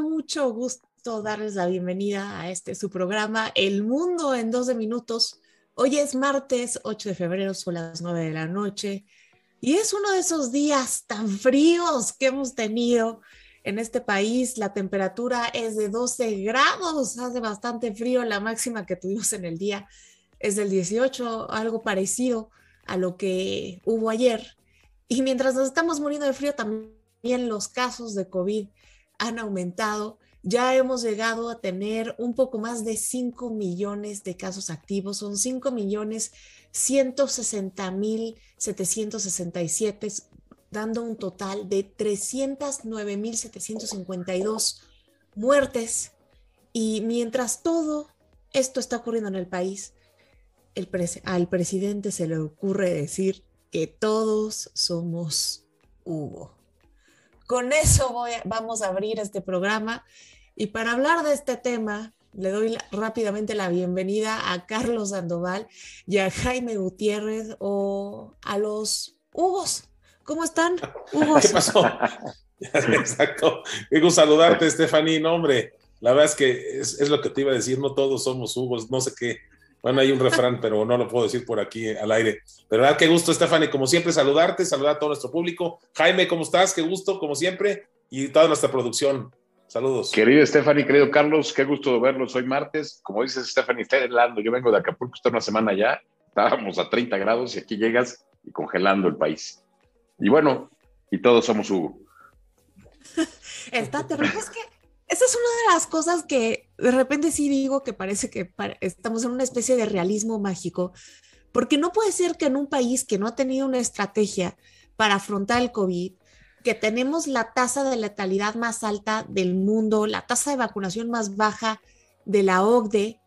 mucho gusto darles la bienvenida a este su programa El Mundo en 12 minutos. Hoy es martes 8 de febrero, son las 9 de la noche y es uno de esos días tan fríos que hemos tenido en este país. La temperatura es de 12 grados, hace bastante frío. La máxima que tuvimos en el día es del 18, algo parecido a lo que hubo ayer. Y mientras nos estamos muriendo de frío, también los casos de COVID han aumentado. Ya hemos llegado a tener un poco más de 5 millones de casos activos. Son 5 millones 160 mil 767, dando un total de 309 mil 752 muertes. Y mientras todo esto está ocurriendo en el país, al presidente se le ocurre decir que todos somos Hugo. Con eso vamos a abrir este programa y para hablar de este tema le doy rápidamente la bienvenida a Carlos Sandoval y a Jaime Gutiérrez o a los Hugos. ¿Cómo están? ¿Qué pasó? Exacto. Digo saludarte, Stephanie. No, hombre, la verdad es que es, lo que te iba a decir. No todos somos Hugos, no sé qué. Bueno, hay un refrán, pero no lo puedo decir por aquí al aire. Pero verdad, qué gusto, Stephanie, como siempre, saludarte, saludar a todo nuestro público. Jaime, ¿cómo estás? Qué gusto, como siempre, y toda nuestra producción. Saludos. Querido Stephanie, querido Carlos, qué gusto verlos hoy martes. Como dices, Stephanie, está helando. Yo vengo de Acapulco, está una semana ya. Estábamos a 30 grados y aquí llegas y congelando el país. Y bueno, y todos somos Hugo. está terrible. Es que esa es una de las cosas que de repente sí digo que parece que estamos en una especie de realismo mágico, porque no puede ser que en un país que no ha tenido una estrategia para afrontar el COVID, que tenemos la tasa de letalidad más alta del mundo, la tasa de vacunación más baja de la OCDE,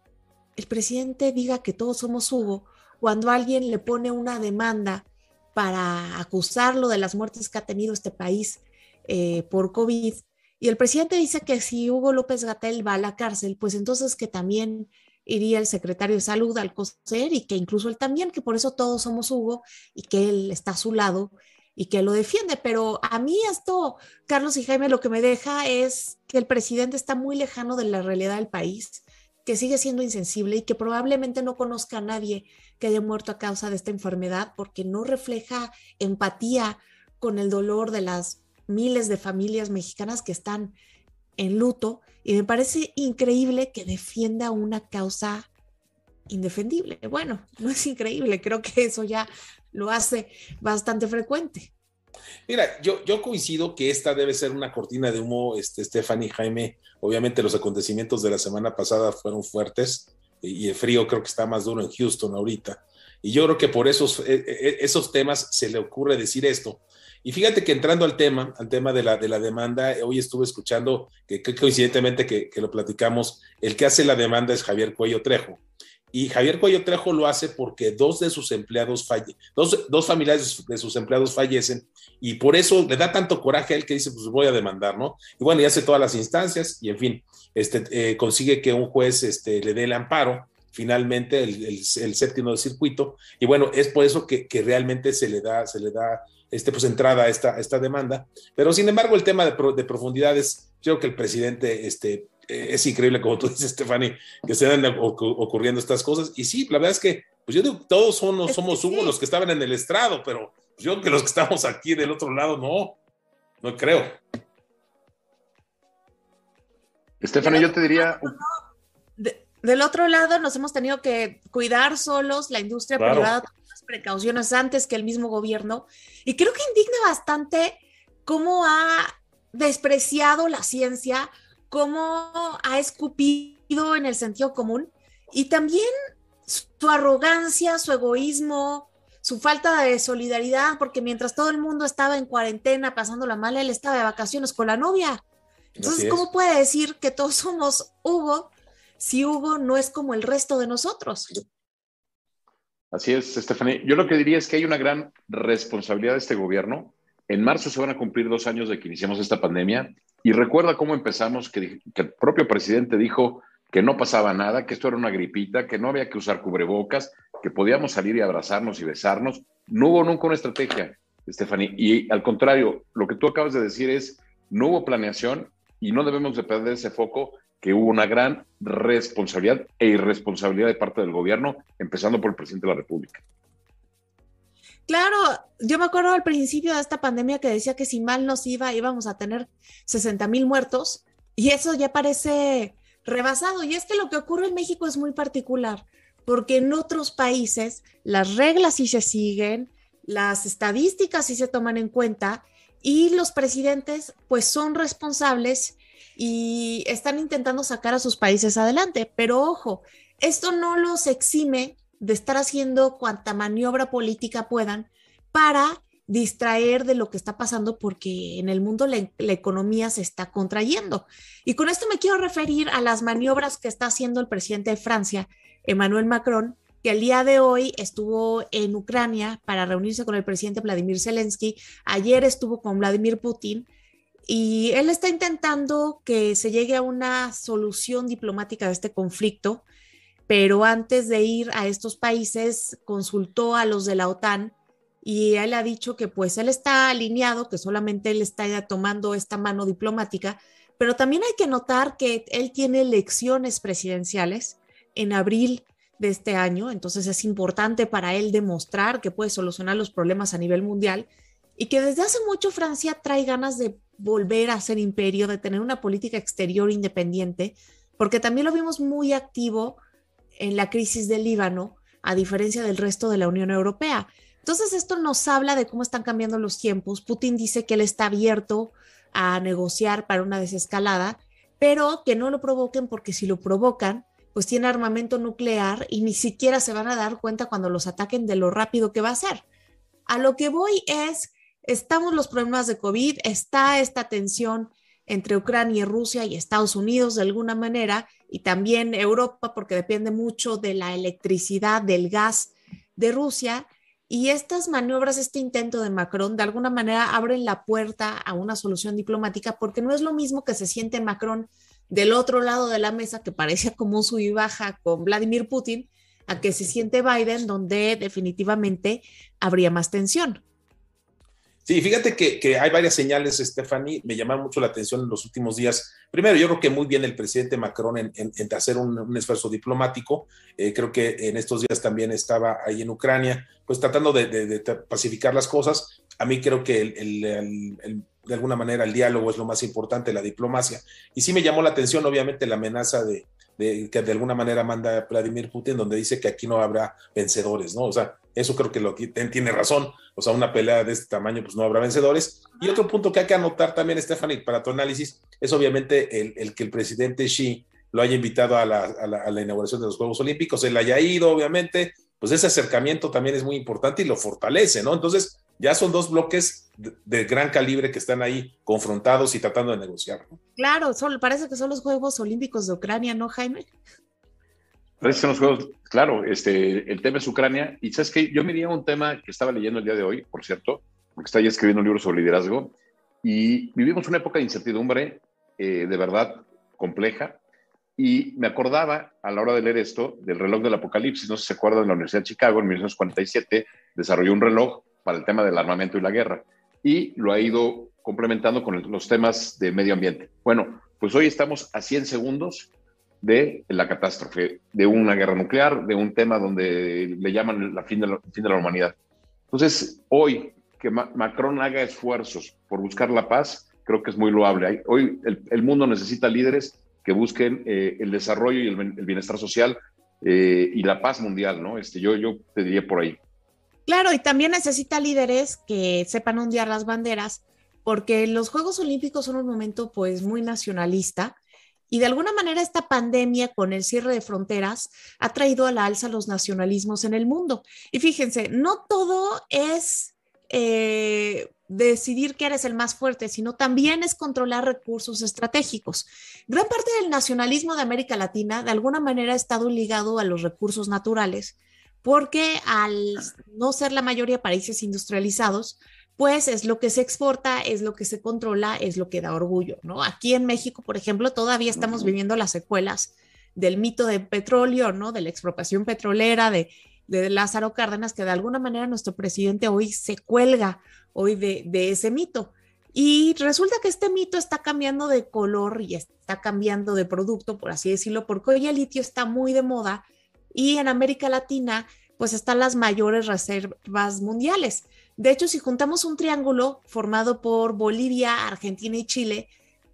el presidente diga que todos somos Hugo cuando alguien le pone una demanda para acusarlo de las muertes que ha tenido este país eh, por COVID y el presidente dice que si Hugo López Gatel va a la cárcel, pues entonces que también iría el secretario de salud al coser y que incluso él también, que por eso todos somos Hugo y que él está a su lado y que lo defiende. Pero a mí esto, Carlos y Jaime, lo que me deja es que el presidente está muy lejano de la realidad del país, que sigue siendo insensible y que probablemente no conozca a nadie que haya muerto a causa de esta enfermedad porque no refleja empatía con el dolor de las miles de familias mexicanas que están en luto y me parece increíble que defienda una causa indefendible. Bueno, no es increíble, creo que eso ya lo hace bastante frecuente. Mira, yo, coincido que esta debe ser una cortina de humo, este, Stephanie Jaime. Obviamente los acontecimientos de la semana pasada fueron fuertes y el frío creo que está más duro en Houston ahorita. Y yo creo que por esos, e, e, esos temas se le ocurre decir esto. Y fíjate que entrando al tema, al tema de la, de la demanda, hoy estuve escuchando que, coincidentemente que, lo platicamos, el que hace la demanda es Javier Cuello Trejo. Y Javier Cuello Trejo lo hace porque dos de sus empleados fallecen, dos, dos familiares de sus empleados fallecen y por eso le da tanto coraje a él que dice, pues voy a demandar, ¿no? Y bueno, y hace todas las instancias y en fin, este, eh, consigue que un juez este, le dé el amparo finalmente el, el, séptimo de circuito y bueno, es por eso que, que realmente se le da, se le da este, pues, entrada a esta, esta demanda. Pero sin embargo, el tema de, de profundidad es, creo que el presidente este, eh, es increíble, como tú dices, Stephanie, que se dan ocurriendo estas cosas. Y sí, la verdad es que, pues yo digo, todos son, somos uno los que estaban en el estrado, pero yo creo que los que estamos aquí del otro lado, no, no creo. Stephanie, yo te diría... del otro lado nos hemos tenido que cuidar solos, la industria privada precauciones antes que el mismo gobierno. Y creo que indigna bastante cómo ha despreciado la ciencia, cómo ha escupido en el sentido común y también su arrogancia, su egoísmo, su falta de solidaridad, porque mientras todo el mundo estaba en cuarentena pasando la mala, él estaba de vacaciones con la novia. Entonces, ¿cómo puede decir que todos somos Hugo si Hugo no es como el resto de nosotros? Así es, Stephanie. Yo lo que diría es que hay una gran responsabilidad de este gobierno. En marzo se van a cumplir dos años de que iniciamos esta pandemia y recuerda cómo empezamos, que, el propio presidente dijo que no pasaba nada, que esto era una gripita, que no había que usar cubrebocas, que podíamos salir y abrazarnos y besarnos. No hubo nunca una estrategia, Stephanie. Y al contrario, lo que tú acabas de decir es, no hubo planeación y no debemos de perder ese foco que hubo una gran responsabilidad e irresponsabilidad de parte del gobierno, empezando por el presidente de la República. Claro, yo me acuerdo al principio de esta pandemia que decía que si mal nos iba íbamos a tener 60 mil muertos y eso ya parece rebasado. Y es que lo que ocurre en México es muy particular, porque en otros países las reglas sí se siguen, las estadísticas sí se toman en cuenta y los presidentes pues son responsables y están intentando sacar a sus países adelante. Pero ojo, esto no los exime de estar haciendo cuanta maniobra política puedan para distraer de lo que está pasando porque en el mundo la, economía se está contrayendo. Y con esto me quiero referir a las maniobras que está haciendo el presidente de Francia, Emmanuel Macron, que el día de hoy estuvo en Ucrania para reunirse con el presidente Vladimir Zelensky, ayer estuvo con Vladimir Putin y él está intentando que se llegue a una solución diplomática de este conflicto, pero antes de ir a estos países consultó a los de la OTAN y él ha dicho que pues él está alineado, que solamente él está tomando esta mano diplomática, pero también hay que notar que él tiene elecciones presidenciales en abril de este año, entonces es importante para él demostrar que puede solucionar los problemas a nivel mundial y que desde hace mucho Francia trae ganas de volver a ser imperio, de tener una política exterior independiente, porque también lo vimos muy activo en la crisis del Líbano, a diferencia del resto de la Unión Europea. Entonces esto nos habla de cómo están cambiando los tiempos. Putin dice que él está abierto a negociar para una desescalada, pero que no lo provoquen porque si lo provocan, pues tiene armamento nuclear y ni siquiera se van a dar cuenta cuando los ataquen de lo rápido que va a ser. A lo que voy es, estamos los problemas de COVID, está esta tensión entre Ucrania y Rusia y Estados Unidos de alguna manera, y también Europa, porque depende mucho de la electricidad, del gas de Rusia. Y estas maniobras, este intento de Macron, de alguna manera abren la puerta a una solución diplomática, porque no es lo mismo que se siente Macron del otro lado de la mesa, que parecía como un sub y baja con Vladimir Putin, a que se siente Biden, donde definitivamente habría más tensión. Sí, fíjate que, hay varias señales, Stephanie, me llamaron mucho la atención en los últimos días. Primero, yo creo que muy bien el presidente Macron en, hacer un, esfuerzo diplomático. Eh, creo que en estos días también estaba ahí en Ucrania, pues tratando de, pacificar las cosas. A mí creo que el, de alguna manera el diálogo es lo más importante, la diplomacia. Y sí me llamó la atención, obviamente, la amenaza de, que de alguna manera manda Vladimir Putin, donde dice que aquí no habrá vencedores, ¿no? O sea, eso creo que lo tiene razón. O sea, una pelea de este tamaño, pues no habrá vencedores. Y otro punto que hay que anotar también, Stephanie, para tu análisis, es obviamente el, que el presidente Xi lo haya invitado a la, a la inauguración de los Juegos Olímpicos, él haya ido, obviamente, pues ese acercamiento también es muy importante y lo fortalece, ¿no? Entonces, ya son dos bloques de, gran calibre que están ahí confrontados y tratando de negociar. Claro, parece que son los Juegos Olímpicos de Ucrania, ¿no, Jaime? Parece que son los Juegos, claro, este, el tema es Ucrania. Y sabes que yo me di un tema que estaba leyendo el día de hoy, por cierto, porque está ya escribiendo un libro sobre liderazgo, y vivimos una época de incertidumbre eh, de verdad compleja. Y me acordaba a la hora de leer esto del reloj del apocalipsis. No sé si se acuerdan, en la Universidad de Chicago en 1947 desarrolló un reloj para el tema del armamento y la guerra. Y lo ha ido complementando con los temas de medio ambiente. Bueno, pues hoy estamos a 100 segundos de la catástrofe, de una guerra nuclear, de un tema donde le llaman la fin de la, fin de la humanidad. Entonces, hoy que Macron haga esfuerzos por buscar la paz, creo que es muy loable. Hoy el, mundo necesita líderes que busquen eh, el desarrollo y el, bienestar social eh, y la paz mundial, ¿no? Este, yo, yo te diría por ahí. Claro, y también necesita líderes que sepan ondear las banderas, porque los Juegos Olímpicos son un momento pues muy nacionalista y de alguna manera esta pandemia con el cierre de fronteras ha traído a la alza los nacionalismos en el mundo. Y fíjense, no todo es eh, decidir que eres el más fuerte, sino también es controlar recursos estratégicos. Gran parte del nacionalismo de América Latina de alguna manera ha estado ligado a los recursos naturales porque al no ser la mayoría países industrializados, pues es lo que se exporta, es lo que se controla, es lo que da orgullo, ¿no? Aquí en México, por ejemplo, todavía estamos viviendo las secuelas del mito de petróleo, ¿no? De la expropiación petrolera, de, Lázaro Cárdenas, que de alguna manera nuestro presidente hoy se cuelga hoy de, de ese mito. Y resulta que este mito está cambiando de color y está cambiando de producto, por así decirlo, porque hoy el litio está muy de moda y en América Latina pues están las mayores reservas mundiales. De hecho, si juntamos un triángulo formado por Bolivia, Argentina y Chile,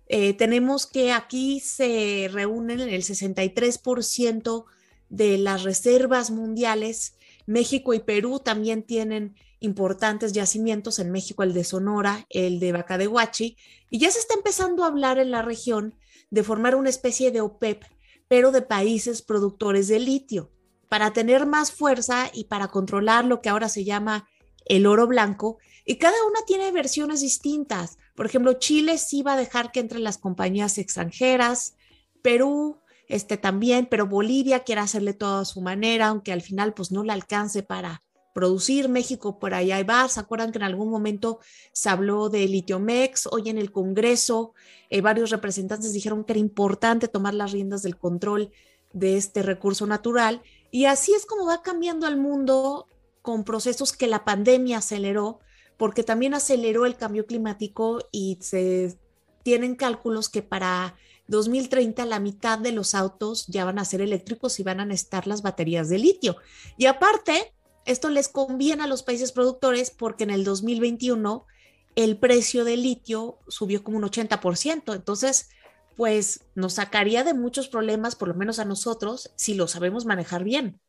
eh, tenemos que aquí se reúnen el 63% de las reservas mundiales. México y Perú también tienen importantes yacimientos, en México el de Sonora, el de Baca de Huachi, y ya se está empezando a hablar en la región de formar una especie de OPEP, pero de países productores de litio, para tener más fuerza y para controlar lo que ahora se llama el oro blanco, y cada una tiene versiones distintas. Por ejemplo, Chile sí va a dejar que entren las compañías extranjeras, Perú este también, pero Bolivia quiere hacerle todo a su manera, aunque al final pues no le alcance para producir. México por allá va. ¿Se acuerdan que en algún momento se habló de Litiomex? Hoy en el Congreso eh, varios representantes dijeron que era importante tomar las riendas del control de este recurso natural. Y así es como va cambiando el mundo con procesos que la pandemia aceleró, porque también aceleró el cambio climático y se tienen cálculos que para 2030 la mitad de los autos ya van a ser eléctricos y van a necesitar las baterías de litio. Y aparte, esto les conviene a los países productores porque en el 2021 el precio del litio subió como un 80%. Entonces, pues nos sacaría de muchos problemas, por lo menos a nosotros, si lo sabemos manejar bien.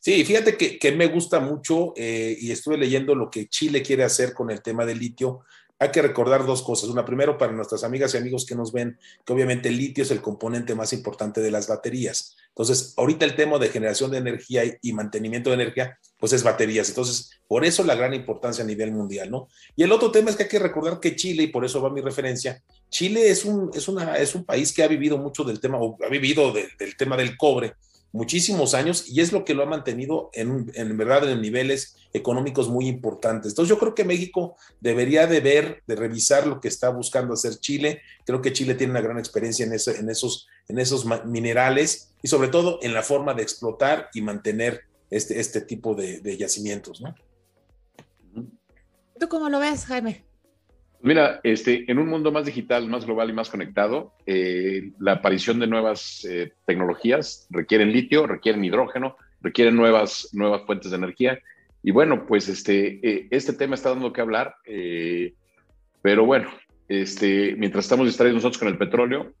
Sí, fíjate que, me gusta mucho eh, y estuve leyendo lo que Chile quiere hacer con el tema del litio hay que recordar dos cosas. Una, primero, para nuestras amigas y amigos que nos ven, que obviamente el litio es el componente más importante de las baterías. Entonces, ahorita el tema de generación de energía y, mantenimiento de energía, pues es baterías. Entonces, por eso la gran importancia a nivel mundial, ¿no? Y el otro tema es que hay que recordar que Chile, y por eso va mi referencia, Chile es un, es una, es un país que ha vivido mucho del tema, o ha vivido del tema del cobre muchísimos años y es lo que lo ha mantenido en, en verdad en niveles económicos muy importantes. Entonces yo creo que México debería de ver, de revisar lo que está buscando hacer Chile. Creo que Chile tiene una gran experiencia en, en, esos, en esos minerales y sobre todo en la forma de explotar y mantener este, este tipo de, de yacimientos. ¿no? ¿Tú cómo lo ves, Jaime? Mira, este, en un mundo más digital, más global y más conectado, eh, la aparición de nuevas eh, tecnologías requieren litio, requieren hidrógeno, requieren nuevas, nuevas fuentes de energía. Y bueno, pues este, eh, este tema está dando que hablar, pero bueno, este, mientras estamos distraídos nosotros con el petróleo,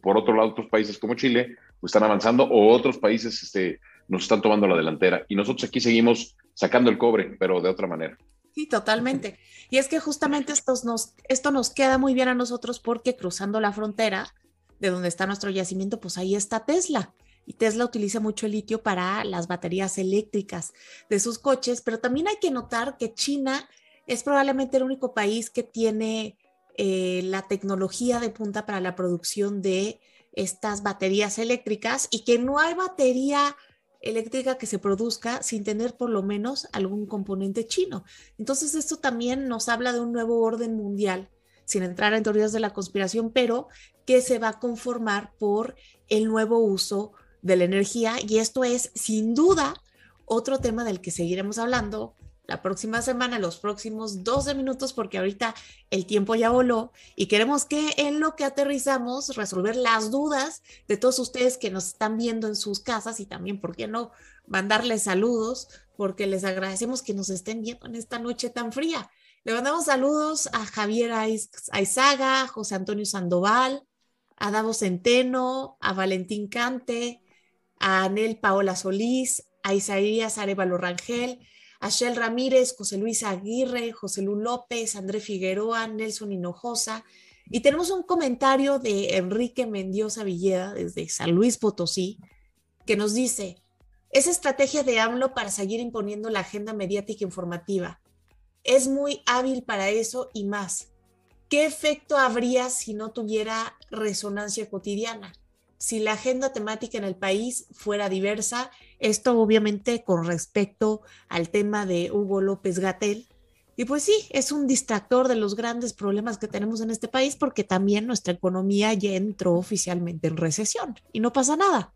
por otro lado, otros países como Chile pues, están avanzando o otros países este, nos están tomando la delantera. Y nosotros aquí seguimos sacando el cobre, pero de otra manera. Sí, totalmente. Y es que justamente esto nos queda muy bien a nosotros porque cruzando la frontera de donde está nuestro yacimiento, pues ahí está Tesla. Y Tesla utiliza mucho el litio para las baterías eléctricas de sus coches, pero también hay que notar que China es probablemente el único país que tiene eh, la tecnología de punta para la producción de estas baterías eléctricas y que no hay batería eléctrica que se produzca sin tener por lo menos algún componente chino. Entonces esto también nos habla de un nuevo orden mundial, sin entrar en teorías de la conspiración, pero que se va a conformar por el nuevo uso de la energía y esto es sin duda otro tema del que seguiremos hablando la próxima semana, los próximos 12 minutos, porque ahorita el tiempo ya voló y queremos que en lo que aterrizamos resolver las dudas de todos ustedes que nos están viendo en sus casas y también, ¿por qué no? Mandarles saludos, porque les agradecemos que nos estén viendo en esta noche tan fría. Le mandamos saludos a Javier Aizaga, José Antonio Sandoval, a Davo Centeno, a Valentín Cante, a Anel Paola Solís, a Isaías Arevalo Rangel, a Shell Ramírez, José Luis Aguirre, José Lu López, André Figueroa, Nelson Hinojosa. Y tenemos un comentario de Enrique Mendiosa Villeda desde San Luis Potosí, que nos dice, esa estrategia de AMLO para seguir imponiendo la agenda mediática informativa es muy hábil para eso y más. ¿Qué efecto habría si no tuviera resonancia cotidiana? Si la agenda temática en el país fuera diversa esto obviamente con respecto al tema de Hugo López Gatel. Y pues sí, es un distractor de los grandes problemas que tenemos en este país porque también nuestra economía ya entró oficialmente en recesión y no pasa nada.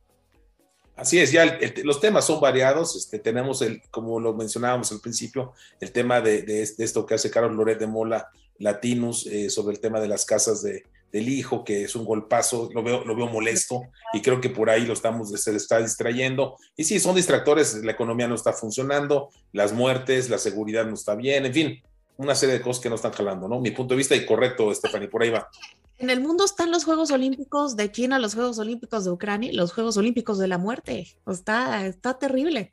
Así es, ya los temas son variados. Este, tenemos, el, como lo mencionábamos al principio, el tema de, esto que hace Carlos Loret de Mola, Latinus, eh, sobre el tema de las casas de, del hijo, que es un golpazo, lo veo, lo veo molesto y creo que por ahí lo estamos, se está distrayendo. Y sí, son distractores, la economía no está funcionando, las muertes, la seguridad no está bien, en fin, una serie de cosas que no están jalando, ¿no? Mi punto de vista y correcto, Stephanie, por ahí va. En el mundo están los Juegos Olímpicos de China, los Juegos Olímpicos de Ucrania, los Juegos Olímpicos de la muerte. Está, está terrible.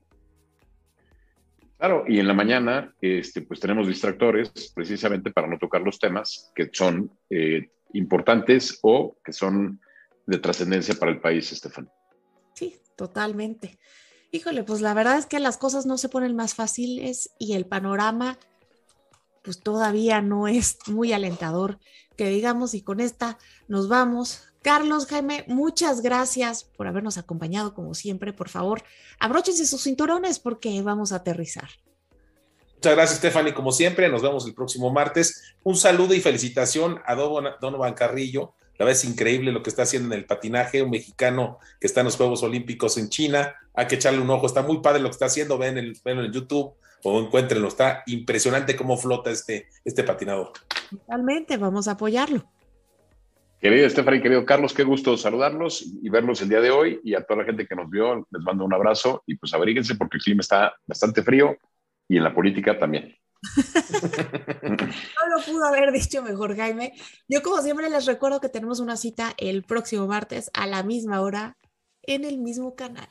Claro, y en la mañana este, pues tenemos distractores precisamente para no tocar los temas que son eh, importantes o que son de trascendencia para el país, Estefan. Sí, totalmente. Híjole, pues la verdad es que las cosas no se ponen más fáciles y el panorama pues todavía no es muy alentador que digamos y con esta nos vamos. Carlos, Jaime, muchas gracias por habernos acompañado como siempre. Por favor, abróchense sus cinturones porque vamos a aterrizar. Muchas gracias, Stephanie. Como siempre, nos vemos el próximo martes. Un saludo y felicitación a Donovan Carrillo. La verdad es increíble lo que está haciendo en el patinaje, un mexicano que está en los Juegos Olímpicos en China. Hay que echarle un ojo, está muy padre lo que está haciendo. Ven el, en YouTube o encuéntrenlo. Está impresionante cómo flota este, este patinador. Totalmente, vamos a apoyarlo. Querido y querido Carlos, qué gusto saludarlos y verlos el día de hoy y a toda la gente que nos vio, les mando un abrazo y pues abríguense porque el clima está bastante frío y en la política también. no lo pudo haber dicho mejor, Jaime. Yo como siempre les recuerdo que tenemos una cita el próximo martes a la misma hora en el mismo canal.